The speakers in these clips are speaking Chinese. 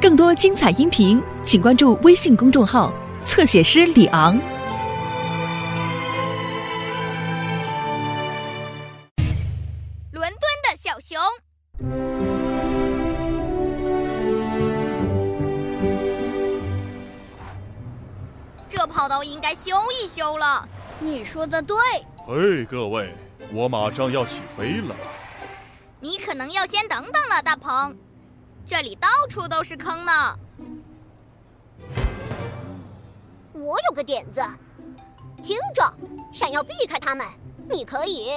更多精彩音频，请关注微信公众号“侧写师李昂”。伦敦的小熊，这跑道应该修一修了。你说的对，嘿，各位，我马上要起飞了。你可能要先等等了，大鹏，这里到处都是坑呢。我有个点子，听着，想要避开他们，你可以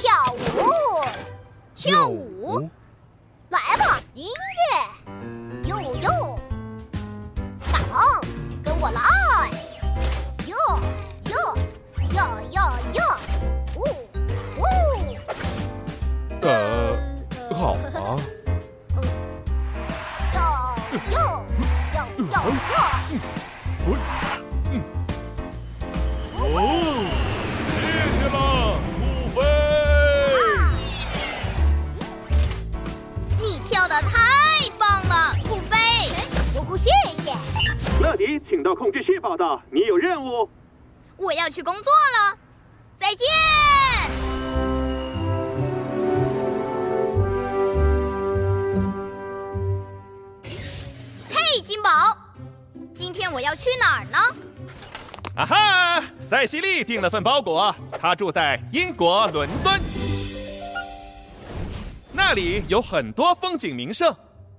跳舞，跳舞，哦，谢谢了，酷飞。你跳的太棒了，酷飞！呼呼，谢谢。乐迪，请到控制室报道，你有任务。我要去工作了，再见。要去哪儿呢？啊哈！塞西莉订了份包裹，她住在英国伦敦，那里有很多风景名胜，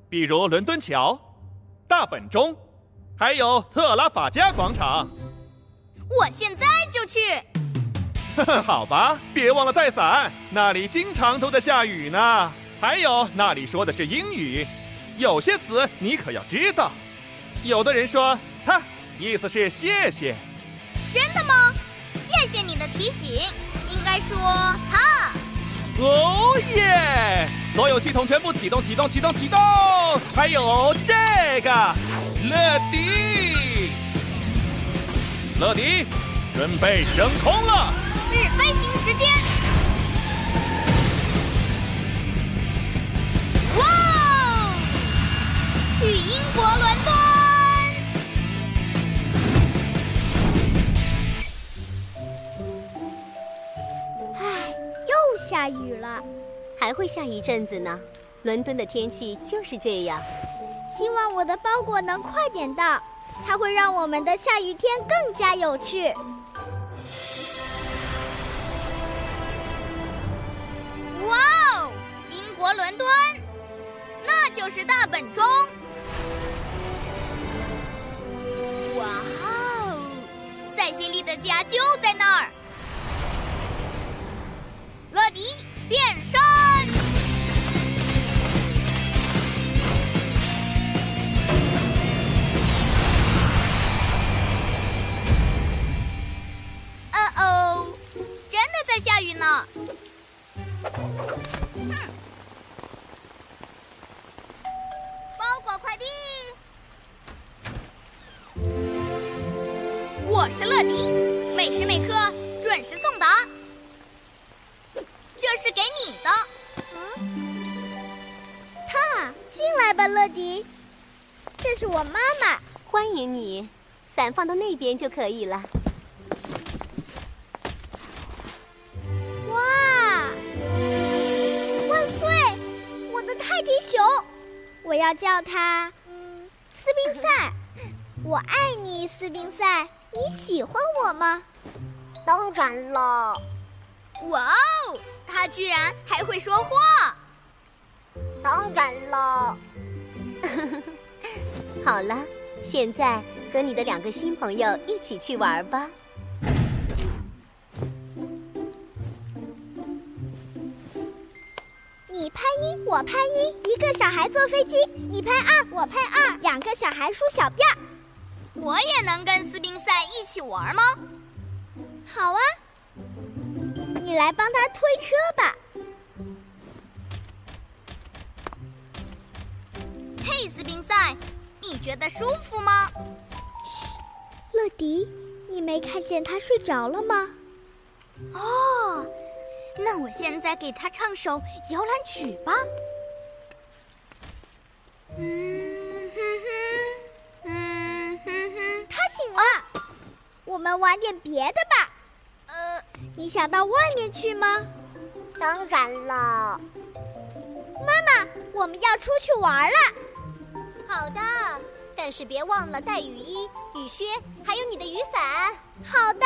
比如伦敦桥、大本钟，还有特拉法加广场。我现在就去。呵呵，好吧，别忘了带伞，那里经常都在下雨呢。还有，那里说的是英语，有些词你可要知道。有的人说“他”，意思是谢谢。真的吗？谢谢你的提醒，应该说他。哦耶！所有系统全部启动，启动，启动，启动！还有这个，乐迪，乐迪，准备升空了。是飞行时间。下雨了，还会下一阵子呢。伦敦的天气就是这样。希望我的包裹能快点到，它会让我们的下雨天更加有趣。哇哦，英国伦敦，那就是大本钟。哇哦，塞西莉的家就在那儿。乐迪变身。哦哦，真的在下雨呢。哼，包裹快递。我是乐迪，每时每刻准时送达。这是给你的。他进来吧，乐迪。这是我妈妈，欢迎你。伞放到那边就可以了。哇！万岁！我的泰迪熊，我要叫它嗯斯宾塞。我爱你，斯宾塞。你喜欢我吗？当然了。哇哦，它居然还会说话！当然了。好了，现在和你的两个新朋友一起去玩吧。你拍一，我拍一，一个小孩坐飞机；你拍二，我拍二，两个小孩梳小辫儿。我也能跟斯宾塞一起玩吗？好啊，你来帮他推车吧。嘿，斯宾塞，你觉得舒服吗？乐迪，你没看见他睡着了吗？哦，那我现在给他唱首摇篮曲吧。嗯哼哼，嗯哼哼，他醒了。我们玩点别的吧。呃，你想到外面去吗？当然了。妈妈，我们要出去玩了。好的，但是别忘了带雨衣、雨靴，还有你的雨伞。好的。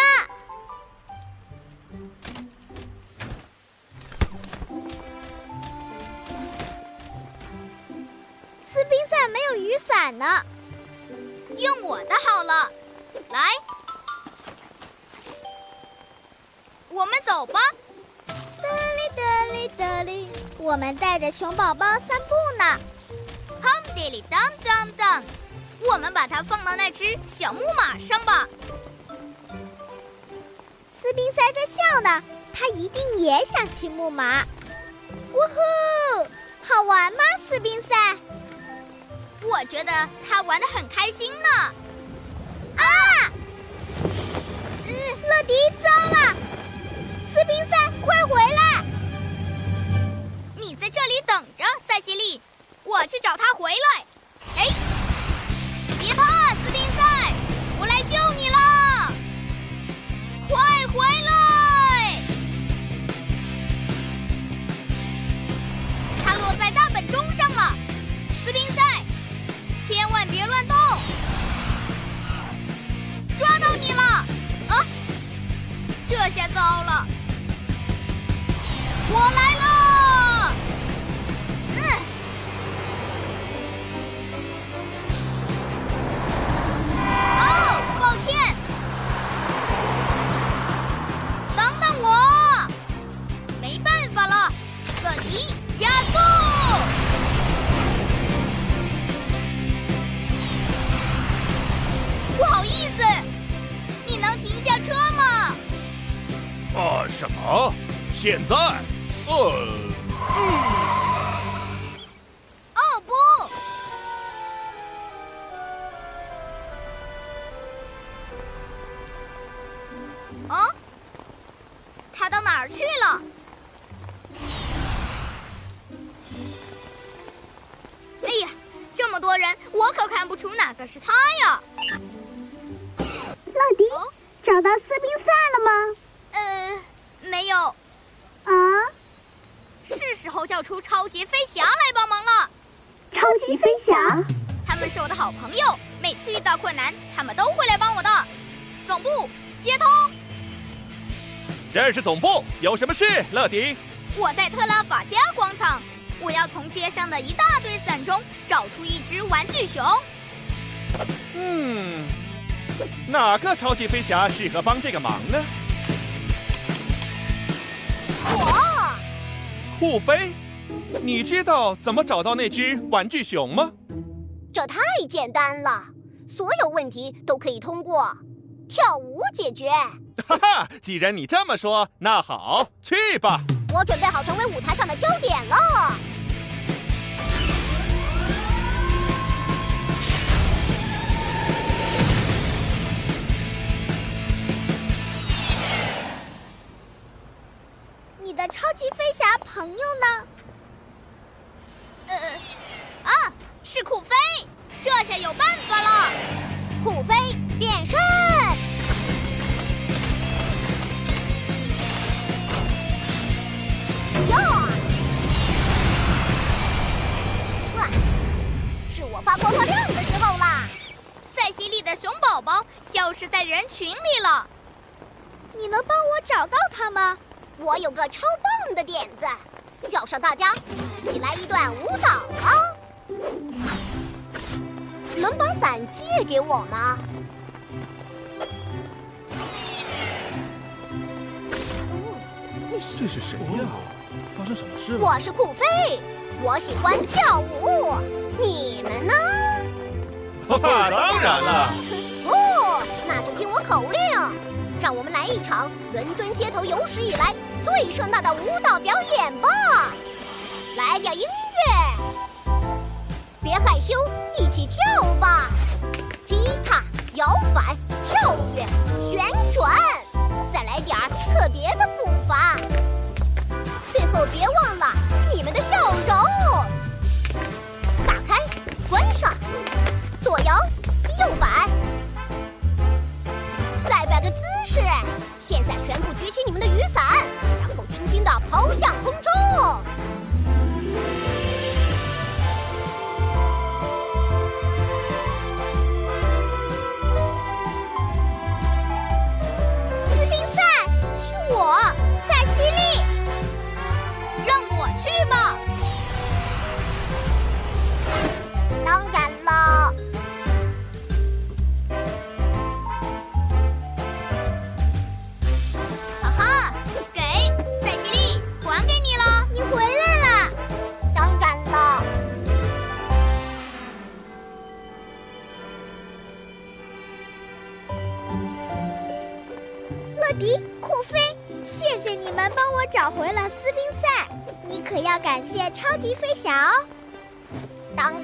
斯宾塞没有雨伞呢，用我的好了。来，我们走吧。得哩得哩得哩，我们带着熊宝宝散步呢。Hum dilly dum dum dum，我们把它放到那只小木马上吧。斯宾塞在笑呢，他一定也想骑木马。呜呼，好玩吗，斯宾塞？我觉得他玩的很开心呢。啊！嗯，乐迪，糟了！冰赛，快回来！你在这里等着，塞西莉，我去找他回来。哎，什么？现在？呃，哦不！哦，他到哪儿去了？哎呀，这么多人，我可看不出哪个是他呀！乐迪，哦，找到斯宾塞了吗？有，啊，是时候叫出超级飞侠来帮忙了。超级飞侠。他们是我的好朋友，每次遇到困难，他们都会来帮我的。总部接通，这是总部，有什么事？乐迪，我在特拉法加广场，我要从街上的一大堆伞中找出一只玩具熊。嗯，哪个超级飞侠适合帮这个忙呢？酷飞，你知道怎么找到那只玩具熊吗？这太简单了，所有问题都可以通过跳舞解决。哈哈，既然你这么说，那好，去吧。我准备好成为舞台上的焦点了。朋友呢？呃，啊，是酷飞，这下有办法了。酷飞变身，哟！哇，是我发光发亮的时候啦！塞西莉的熊宝宝消失在人群里了。你能帮我找到他吗？我有个超棒的点子，叫上大家一起来一段舞蹈啊！能把伞借给我吗？这是谁呀？发生什么事了？我是酷飞，我喜欢跳舞。你们呢？哈哈，当然了。来一场伦敦街头有史以来最盛大的舞蹈表演吧！来点音乐，别害羞，一起跳吧！踢踏、摇摆、跳跃、旋转，再来点特别的步伐。最后别忘我们的雨伞，然后轻轻地抛向空中。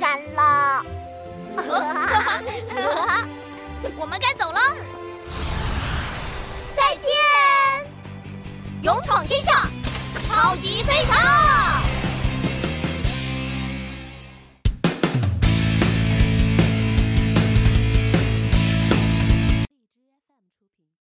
然了。我们该走了，再见！勇闯天下，超级飞侠！